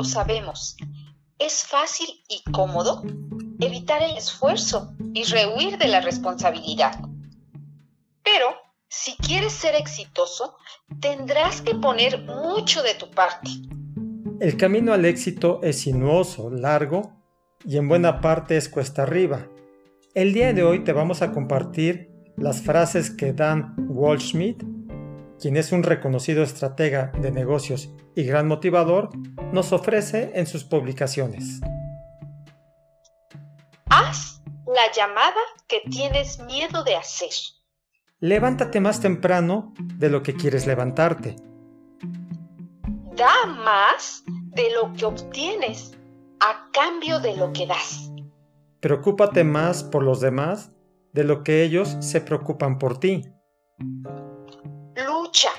lo sabemos. Es fácil y cómodo evitar el esfuerzo y rehuir de la responsabilidad. Pero si quieres ser exitoso, tendrás que poner mucho de tu parte. El camino al éxito es sinuoso, largo y en buena parte es cuesta arriba. El día de hoy te vamos a compartir las frases que Dan Waldschmidt, quien es un reconocido estratega de negocios y gran motivador, nos ofrece en sus publicaciones. Haz la llamada que tienes miedo de hacer. Levántate más temprano de lo que quieres levantarte. Da más de lo que obtienes a cambio de lo que das. Preocúpate más por los demás de lo que ellos se preocupan por ti. Lucha,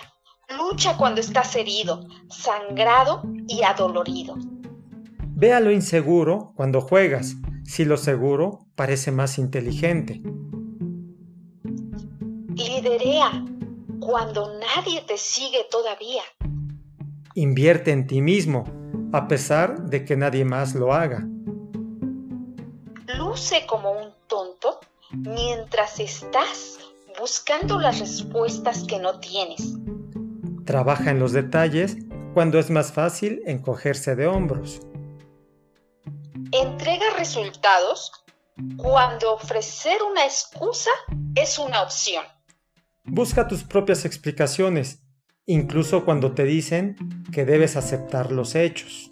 lucha cuando estás herido, sangrado y adolorido. Ve a lo inseguro cuando juegas, si lo seguro parece más inteligente. Liderea cuando nadie te sigue todavía. Invierte en ti mismo, a pesar de que nadie más lo haga. Luce como un tonto mientras estás buscando las respuestas que no tienes. Trabaja en los detalles cuando es más fácil encogerse de hombros. Entrega resultados cuando ofrecer una excusa es una opción. Busca tus propias explicaciones, incluso cuando te dicen que debes aceptar los hechos.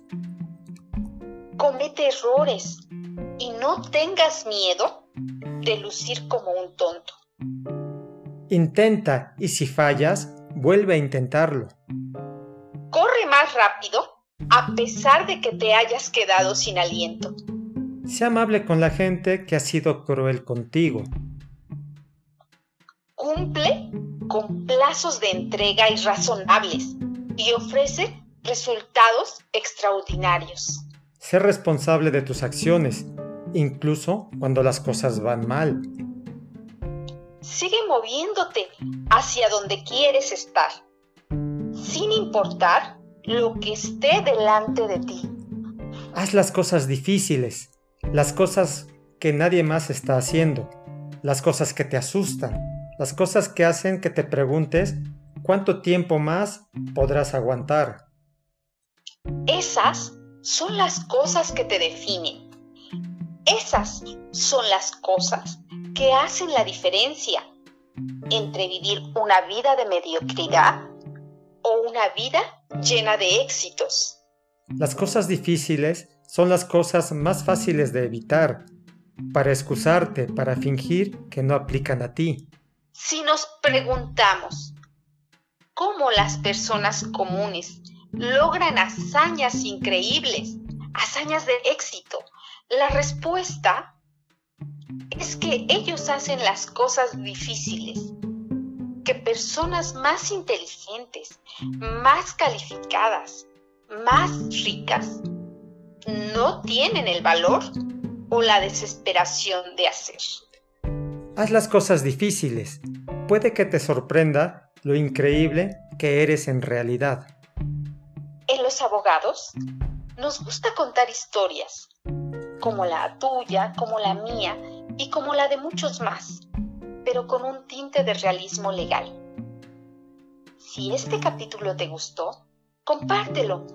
Comete errores y no tengas miedo de lucir como un tonto. Intenta y si fallas, vuelve a intentarlo. Corre más rápido a pesar de que te hayas quedado sin aliento. Sea amable con la gente que ha sido cruel contigo. Cumple con plazos de entrega irrazonables y ofrece resultados extraordinarios. Sé responsable de tus acciones, incluso cuando las cosas van mal. Sigue moviéndote hacia donde quieres estar, sin importar lo que esté delante de ti. Haz las cosas difíciles, las cosas que nadie más está haciendo, las cosas que te asustan, las cosas que hacen que te preguntes cuánto tiempo más podrás aguantar. Esas son las cosas que te definen. Esas son las cosas que hacen la diferencia entre vivir una vida de mediocridad o una vida llena de éxitos. Las cosas difíciles son las cosas más fáciles de evitar, para excusarte, para fingir que no aplican a ti. Si nos preguntamos cómo las personas comunes logran hazañas increíbles, hazañas de éxito, la respuesta es que ellos hacen las cosas difíciles que personas más inteligentes, más calificadas, más ricas, no tienen el valor o la desesperación de hacer. Haz las cosas difíciles. Puede que te sorprenda lo increíble que eres en realidad. En los abogados nos gusta contar historias, como la tuya, como la mía y como la de muchos más, pero con un tinte de realismo legal. Si este capítulo te gustó, compártelo,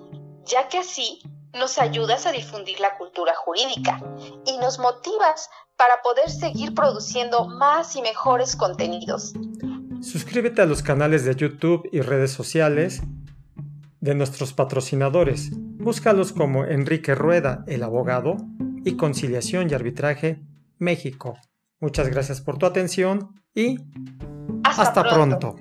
ya que así nos ayudas a difundir la cultura jurídica y nos motivas para poder seguir produciendo más y mejores contenidos. Suscríbete a los canales de YouTube y redes sociales de nuestros patrocinadores. Búscalos como Enrique Rueda, el abogado, y Conciliación y Arbitraje, México. Muchas gracias por tu atención y hasta, pronto.